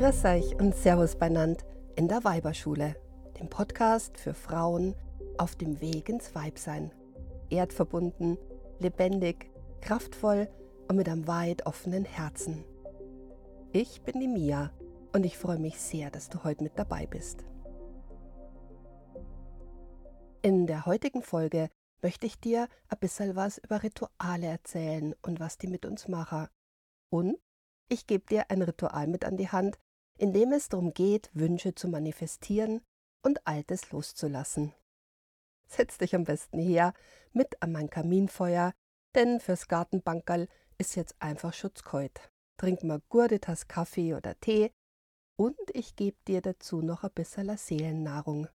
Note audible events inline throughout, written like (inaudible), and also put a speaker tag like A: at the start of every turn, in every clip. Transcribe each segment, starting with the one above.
A: Grüß euch und Servus beinand in der Weiberschule, dem Podcast für Frauen auf dem Weg ins Weibsein. Erdverbunden, lebendig, kraftvoll und mit einem weit offenen Herzen. Ich bin die Mia und ich freue mich sehr, dass du heute mit dabei bist. In der heutigen Folge möchte ich dir ein bisschen was über Rituale erzählen und was die mit uns machen. Und ich gebe dir ein Ritual mit an die Hand, in dem es darum geht, Wünsche zu manifestieren und Altes loszulassen. Setz dich am besten her mit an mein Kaminfeuer, denn fürs Gartenbankerl ist jetzt einfach schutzkeut. Trink mal gute Tasse Kaffee oder Tee und ich gebe dir dazu noch ein bisschen Seelennahrung.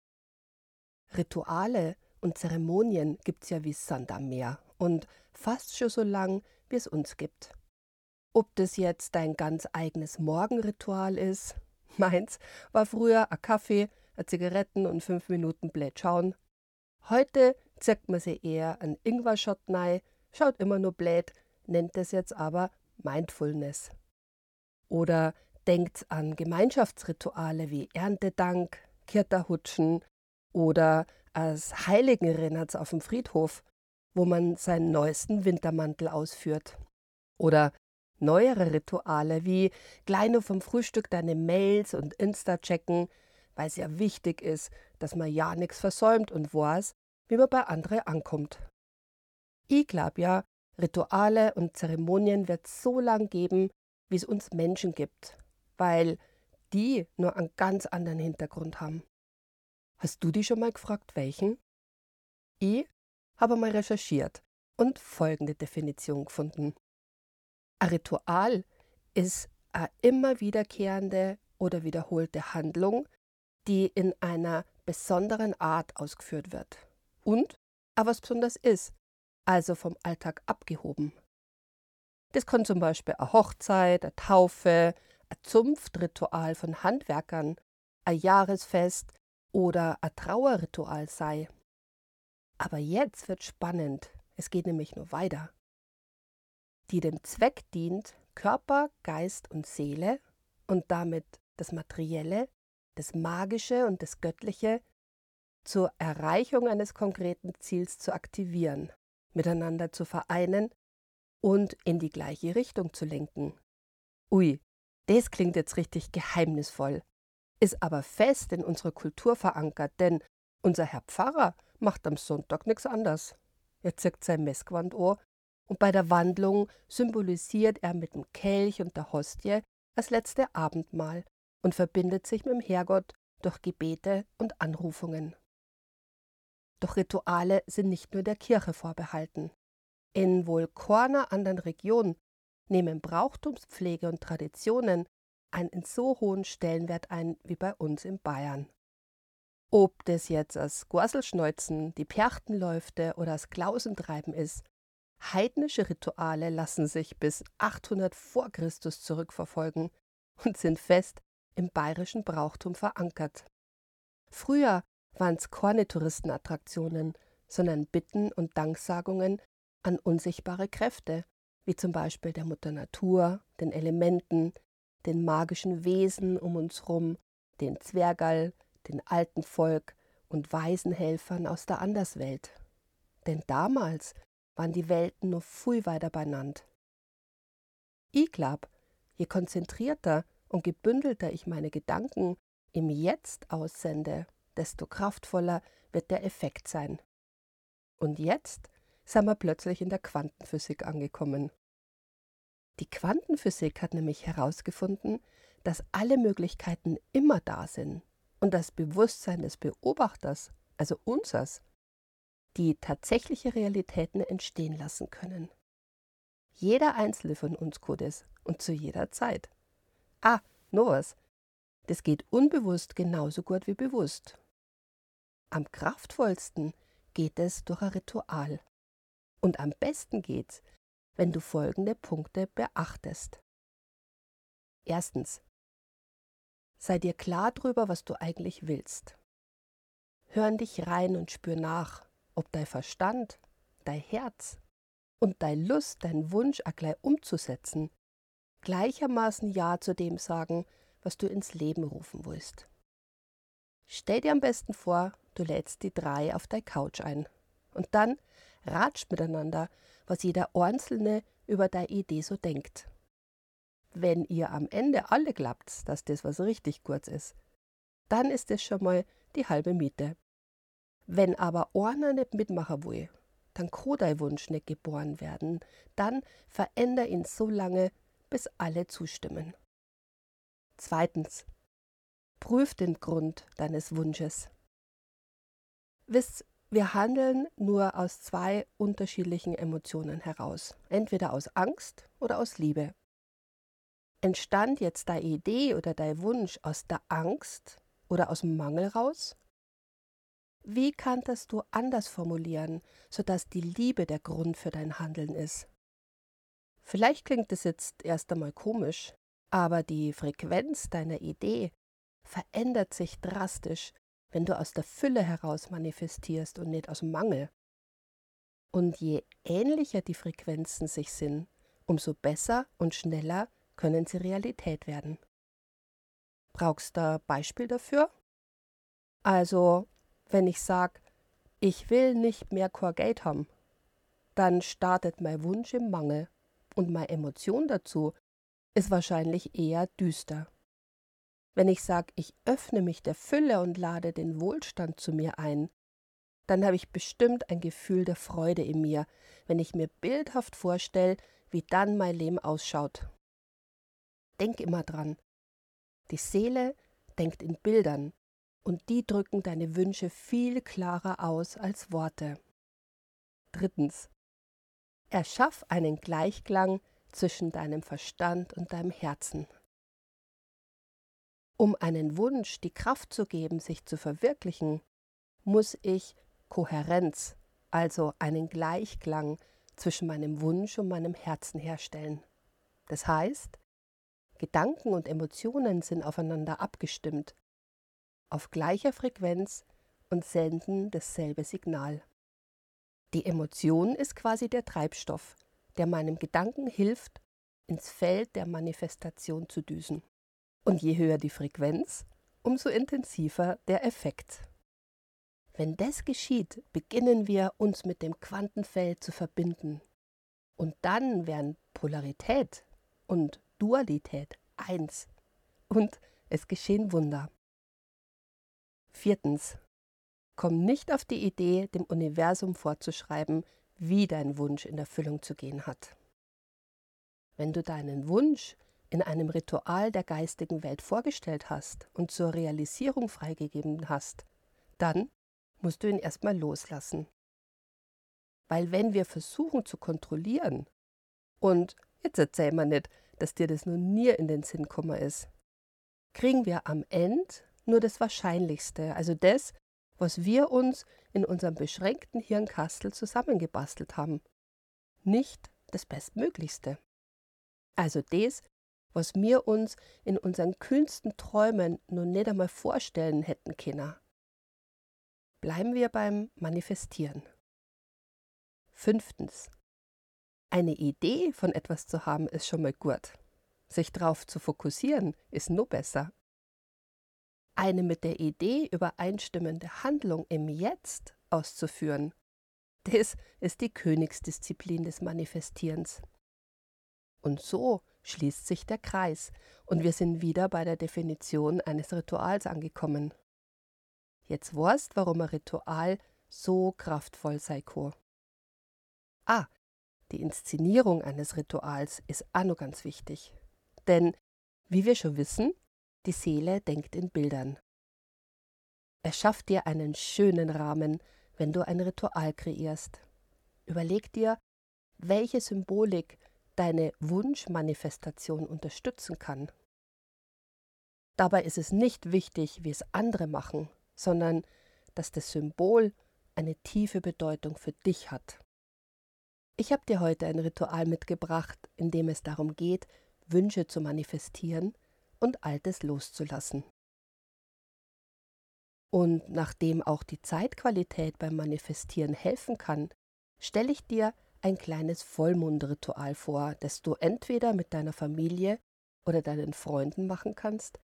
A: Rituale und Zeremonien gibt's ja wie Sand am Meer und fast schon so lang, wie es uns gibt. Ob das jetzt dein ganz eigenes Morgenritual ist, (laughs) meins war früher ein Kaffee, ein Zigaretten und fünf Minuten blöd schauen. Heute zirkt man sie eher an Ingwer-Shot schaut immer nur blöd, nennt es jetzt aber Mindfulness. Oder denkt an Gemeinschaftsrituale wie Erntedank, Kirterhutschen oder als Heiligenrennert auf dem Friedhof, wo man seinen neuesten Wintermantel ausführt. Oder neuere Rituale wie nur vom Frühstück deine Mails und Insta checken, weil es ja wichtig ist, dass man ja nichts versäumt und weiß, wie man bei anderen ankommt. Ich glaube ja, Rituale und Zeremonien wird so lang geben, wie es uns Menschen gibt, weil die nur einen ganz anderen Hintergrund haben. Hast du dich schon mal gefragt, welchen? Ich habe mal recherchiert und folgende Definition gefunden. Ein Ritual ist eine immer wiederkehrende oder wiederholte Handlung, die in einer besonderen Art ausgeführt wird und aber was besonders ist, also vom Alltag abgehoben. Das kann zum Beispiel eine Hochzeit, eine Taufe, ein Zunftritual von Handwerkern, ein Jahresfest oder ein Trauerritual sei. Aber jetzt wird spannend, es geht nämlich nur weiter die dem Zweck dient, Körper, Geist und Seele und damit das Materielle, das Magische und das Göttliche zur Erreichung eines konkreten Ziels zu aktivieren, miteinander zu vereinen und in die gleiche Richtung zu lenken. Ui, das klingt jetzt richtig geheimnisvoll, ist aber fest in unserer Kultur verankert, denn unser Herr Pfarrer macht am Sonntag nichts anders. Er zirkt sein Messgewand Ohr und bei der Wandlung symbolisiert er mit dem Kelch und der Hostie das letzte Abendmahl und verbindet sich mit dem Herrgott durch Gebete und Anrufungen. Doch Rituale sind nicht nur der Kirche vorbehalten. In wohl keiner anderen Region nehmen Brauchtumspflege und Traditionen einen so hohen Stellenwert ein wie bei uns in Bayern. Ob das jetzt als Gorselschneuzen, die Perchtenläufte oder das Klausentreiben ist, Heidnische Rituale lassen sich bis 800 vor Christus zurückverfolgen und sind fest im bayerischen Brauchtum verankert. Früher waren es keine Touristenattraktionen, sondern Bitten und Danksagungen an unsichtbare Kräfte, wie zum Beispiel der Mutter Natur, den Elementen, den magischen Wesen um uns rum, den Zwergall, den alten Volk und Waisenhelfern aus der Anderswelt. Denn damals waren die Welten nur viel weiter benannt. Ich glaub, je konzentrierter und gebündelter ich meine Gedanken im Jetzt aussende, desto kraftvoller wird der Effekt sein. Und jetzt sind wir plötzlich in der Quantenphysik angekommen. Die Quantenphysik hat nämlich herausgefunden, dass alle Möglichkeiten immer da sind und das Bewusstsein des Beobachters, also unsers, die tatsächliche Realitäten entstehen lassen können. Jeder einzelne von uns tut es und zu jeder Zeit. Ah, noch was. Das geht unbewusst genauso gut wie bewusst. Am kraftvollsten geht es durch ein Ritual. Und am besten geht's, wenn du folgende Punkte beachtest. Erstens. Sei dir klar darüber, was du eigentlich willst. Hör dich rein und spür nach, ob dein Verstand, dein Herz und dein Lust, deinen Wunsch auch gleich umzusetzen, gleichermaßen Ja zu dem sagen, was du ins Leben rufen willst. Stell dir am besten vor, du lädst die drei auf deine Couch ein. Und dann ratscht miteinander, was jeder Einzelne über deine Idee so denkt. Wenn ihr am Ende alle glaubt, dass das was richtig kurz ist, dann ist es schon mal die halbe Miete. Wenn aber einer nicht mitmachen will, dann kann dein Wunsch nicht geboren werden. Dann veränder ihn so lange, bis alle zustimmen. Zweitens, prüf den Grund deines Wunsches. Wisst, wir handeln nur aus zwei unterschiedlichen Emotionen heraus, entweder aus Angst oder aus Liebe. Entstand jetzt deine Idee oder dein Wunsch aus der Angst oder aus dem Mangel raus? Wie kannst du anders formulieren, sodass die Liebe der Grund für dein Handeln ist? Vielleicht klingt es jetzt erst einmal komisch, aber die Frequenz deiner Idee verändert sich drastisch, wenn du aus der Fülle heraus manifestierst und nicht aus Mangel. Und je ähnlicher die Frequenzen sich sind, umso besser und schneller können sie Realität werden. Brauchst du ein Beispiel dafür? Also, wenn ich sage, ich will nicht mehr Geld haben, dann startet mein Wunsch im Mangel und meine Emotion dazu ist wahrscheinlich eher düster. Wenn ich sage, ich öffne mich der Fülle und lade den Wohlstand zu mir ein, dann habe ich bestimmt ein Gefühl der Freude in mir, wenn ich mir bildhaft vorstelle, wie dann mein Leben ausschaut. Denk immer dran. Die Seele denkt in Bildern und die drücken deine Wünsche viel klarer aus als Worte. Drittens. Erschaff einen Gleichklang zwischen deinem Verstand und deinem Herzen. Um einen Wunsch die Kraft zu geben, sich zu verwirklichen, muss ich Kohärenz, also einen Gleichklang zwischen meinem Wunsch und meinem Herzen herstellen. Das heißt, Gedanken und Emotionen sind aufeinander abgestimmt auf gleicher Frequenz und senden dasselbe Signal. Die Emotion ist quasi der Treibstoff, der meinem Gedanken hilft, ins Feld der Manifestation zu düsen. Und je höher die Frequenz, umso intensiver der Effekt. Wenn das geschieht, beginnen wir uns mit dem Quantenfeld zu verbinden. Und dann werden Polarität und Dualität eins. Und es geschehen Wunder. Viertens. Komm nicht auf die Idee, dem Universum vorzuschreiben, wie dein Wunsch in Erfüllung zu gehen hat. Wenn du deinen Wunsch in einem Ritual der geistigen Welt vorgestellt hast und zur Realisierung freigegeben hast, dann musst du ihn erstmal loslassen. Weil wenn wir versuchen zu kontrollieren, und jetzt erzähl mal nicht, dass dir das nun nie in den Sinn gekommen ist, kriegen wir am Ende nur das Wahrscheinlichste, also das, was wir uns in unserem beschränkten Hirnkastel zusammengebastelt haben. Nicht das Bestmöglichste. Also das, was wir uns in unseren kühnsten Träumen nur nicht einmal vorstellen hätten können. Bleiben wir beim Manifestieren. Fünftens. Eine Idee von etwas zu haben, ist schon mal gut. Sich darauf zu fokussieren, ist nur besser. Eine mit der Idee übereinstimmende Handlung im Jetzt auszuführen, das ist die Königsdisziplin des Manifestierens. Und so schließt sich der Kreis und wir sind wieder bei der Definition eines Rituals angekommen. Jetzt weißt, warum ein Ritual so kraftvoll sei kann. Ah, die Inszenierung eines Rituals ist auch noch ganz wichtig. Denn, wie wir schon wissen, die Seele denkt in Bildern. Erschaff dir einen schönen Rahmen, wenn du ein Ritual kreierst. Überleg dir, welche Symbolik deine Wunschmanifestation unterstützen kann. Dabei ist es nicht wichtig, wie es andere machen, sondern dass das Symbol eine tiefe Bedeutung für dich hat. Ich habe dir heute ein Ritual mitgebracht, in dem es darum geht, Wünsche zu manifestieren und Altes loszulassen. Und nachdem auch die Zeitqualität beim Manifestieren helfen kann, stelle ich dir ein kleines Vollmondritual vor, das du entweder mit deiner Familie oder deinen Freunden machen kannst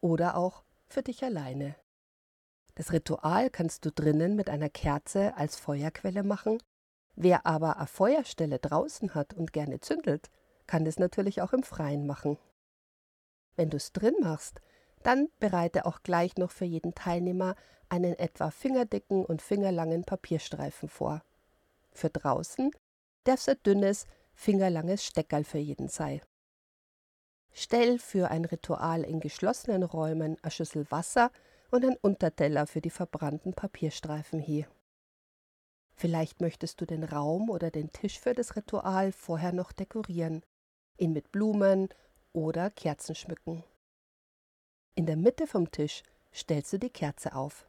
A: oder auch für dich alleine. Das Ritual kannst du drinnen mit einer Kerze als Feuerquelle machen. Wer aber eine Feuerstelle draußen hat und gerne zündelt, kann es natürlich auch im Freien machen. Wenn du es drin machst, dann bereite auch gleich noch für jeden Teilnehmer einen etwa fingerdicken und fingerlangen Papierstreifen vor. Für draußen darf es ein dünnes, fingerlanges Steckerl für jeden sein. Stell für ein Ritual in geschlossenen Räumen eine Schüssel Wasser und ein Unterteller für die verbrannten Papierstreifen hier. Vielleicht möchtest du den Raum oder den Tisch für das Ritual vorher noch dekorieren, ihn mit Blumen oder Kerzen schmücken. In der Mitte vom Tisch stellst du die Kerze auf.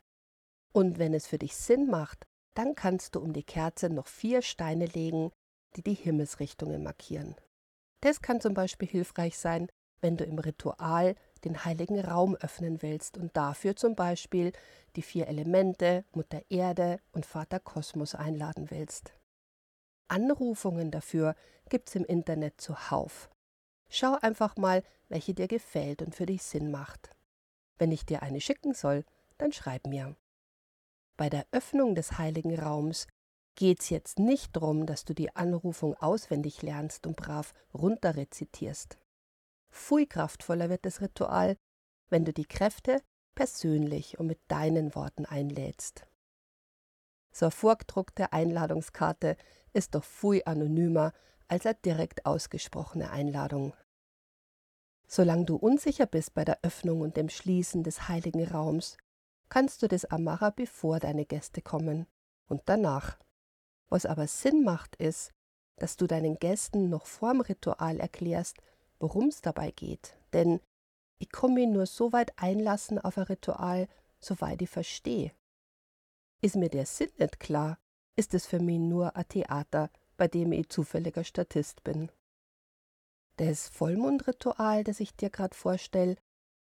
A: Und wenn es für dich Sinn macht, dann kannst du um die Kerze noch vier Steine legen, die die Himmelsrichtungen markieren. Das kann zum Beispiel hilfreich sein, wenn du im Ritual den heiligen Raum öffnen willst und dafür zum Beispiel die vier Elemente, Mutter Erde und Vater Kosmos einladen willst. Anrufungen dafür gibt's im Internet zuhauf. Schau einfach mal, welche dir gefällt und für dich Sinn macht. Wenn ich dir eine schicken soll, dann schreib mir. Bei der Öffnung des heiligen Raums geht's jetzt nicht darum, dass du die Anrufung auswendig lernst und brav runterrezitierst. Pfui kraftvoller wird das Ritual, wenn du die Kräfte persönlich und mit deinen Worten einlädst. So eine vorgedruckte Einladungskarte ist doch pfui anonymer als eine direkt ausgesprochene Einladung. Solange du unsicher bist bei der Öffnung und dem Schließen des heiligen Raums, kannst du das Amara bevor deine Gäste kommen und danach. Was aber Sinn macht, ist, dass du deinen Gästen noch vorm Ritual erklärst, worum es dabei geht. Denn ich mich nur so weit einlassen auf ein Ritual, soweit ich verstehe. Ist mir der Sinn nicht klar, ist es für mich nur ein Theater, bei dem ich zufälliger Statist bin. Das Vollmondritual, das ich dir gerade vorstelle,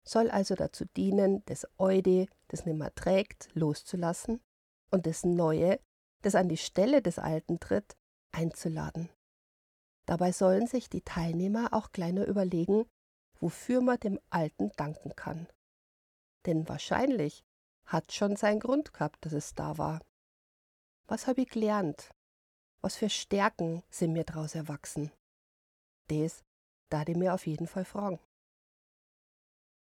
A: soll also dazu dienen, das Eude, das nimmer trägt, loszulassen und das Neue, das an die Stelle des Alten tritt, einzuladen. Dabei sollen sich die Teilnehmer auch kleiner überlegen, wofür man dem Alten danken kann. Denn wahrscheinlich hat schon seinen Grund gehabt, dass es da war. Was habe ich gelernt? Was für Stärken sind mir daraus erwachsen? Das da die mir auf jeden Fall fragen.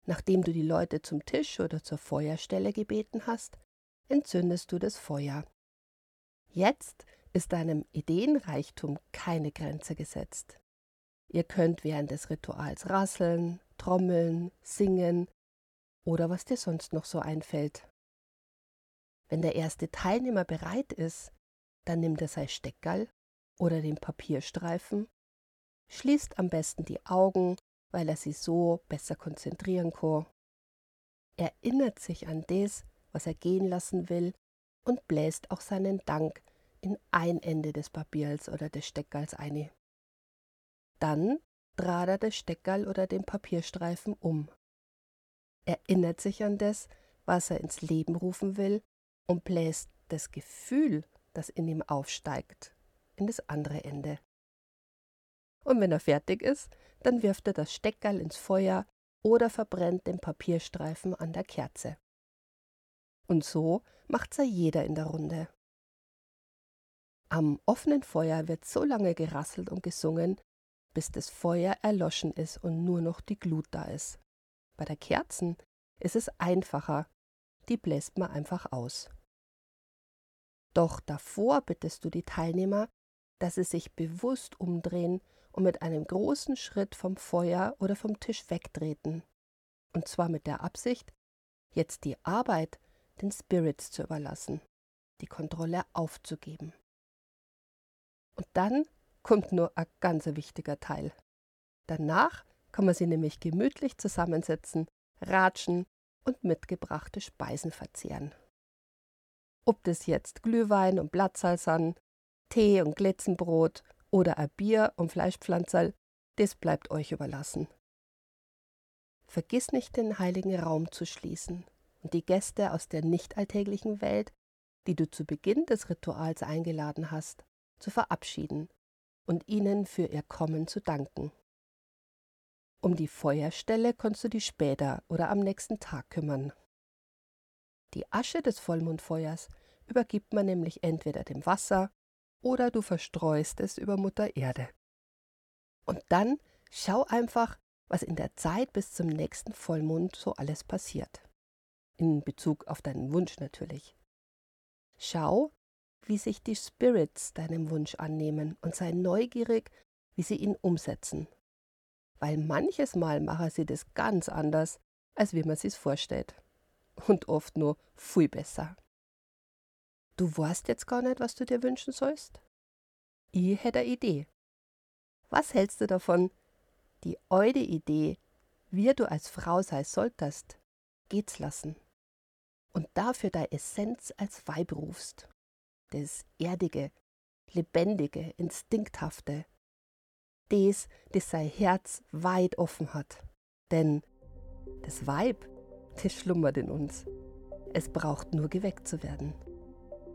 A: Nachdem du die Leute zum Tisch oder zur Feuerstelle gebeten hast, entzündest du das Feuer. Jetzt ist deinem Ideenreichtum keine Grenze gesetzt. Ihr könnt während des Rituals rasseln, trommeln, singen oder was dir sonst noch so einfällt. Wenn der erste Teilnehmer bereit ist, dann nimmt er sein Steckgall oder den Papierstreifen, schließt am besten die Augen, weil er sie so besser konzentrieren kann. Erinnert sich an das, was er gehen lassen will und bläst auch seinen Dank in ein Ende des Papiers oder des Steckgalls ein. Dann dreht er das Steckgall oder den Papierstreifen um. Erinnert sich an das, was er ins Leben rufen will und bläst das Gefühl, das in ihm aufsteigt, in das andere Ende. Und wenn er fertig ist, dann wirft er das Steckgall ins Feuer oder verbrennt den Papierstreifen an der Kerze. Und so macht's ja jeder in der Runde. Am offenen Feuer wird so lange gerasselt und gesungen, bis das Feuer erloschen ist und nur noch die Glut da ist. Bei der Kerzen ist es einfacher, die bläst man einfach aus. Doch davor bittest du die Teilnehmer, dass sie sich bewusst umdrehen und mit einem großen Schritt vom Feuer oder vom Tisch wegtreten. Und zwar mit der Absicht, jetzt die Arbeit den Spirits zu überlassen, die Kontrolle aufzugeben. Und dann kommt nur ein ganz wichtiger Teil. Danach kann man sie nämlich gemütlich zusammensetzen, ratschen und mitgebrachte Speisen verzehren. Ob das jetzt Glühwein und Blattsalz sind, Tee und Glitzenbrot oder ein Bier und Fleischpflanzerl, das bleibt euch überlassen. Vergiss nicht, den heiligen Raum zu schließen und die Gäste aus der nicht alltäglichen Welt, die du zu Beginn des Rituals eingeladen hast, zu verabschieden und ihnen für ihr Kommen zu danken. Um die Feuerstelle kannst du dich später oder am nächsten Tag kümmern. Die Asche des Vollmondfeuers übergibt man nämlich entweder dem Wasser oder du verstreust es über Mutter Erde. Und dann schau einfach, was in der Zeit bis zum nächsten Vollmond so alles passiert. In Bezug auf deinen Wunsch natürlich. Schau, wie sich die Spirits deinem Wunsch annehmen und sei neugierig, wie sie ihn umsetzen. Weil manches Mal machen sie das ganz anders, als wie man sich's vorstellt. Und oft nur viel besser. Du weißt jetzt gar nicht, was du dir wünschen sollst? Ich hätte eine Idee. Was hältst du davon, die eure Idee, wie du als Frau sein solltest, geht's lassen und dafür deine Essenz als Weib rufst, das Erdige, Lebendige, Instinkthafte, des, das sein Herz weit offen hat, denn das Weib, das schlummert in uns, es braucht nur geweckt zu werden.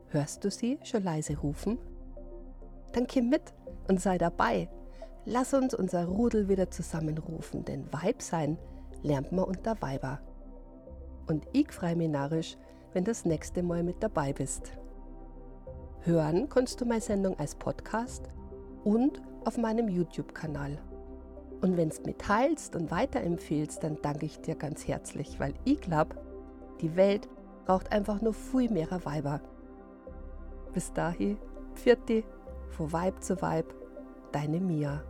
A: Hörst du sie schon leise rufen? Dann komm mit und sei dabei. Lass uns unser Rudel wieder zusammenrufen, denn Weib sein lernt man unter Weiber. Und ich freu mich narisch, wenn das nächste Mal mit dabei bist. Hören kannst du meine Sendung als Podcast und auf meinem YouTube-Kanal. Und wenn du mir teilst und weiterempfehlst, dann danke ich dir ganz herzlich, weil ich glaube, die Welt braucht einfach nur viel mehr Weiber. Bis dahin, Pfirti, von Weib zu Weib, deine Mia.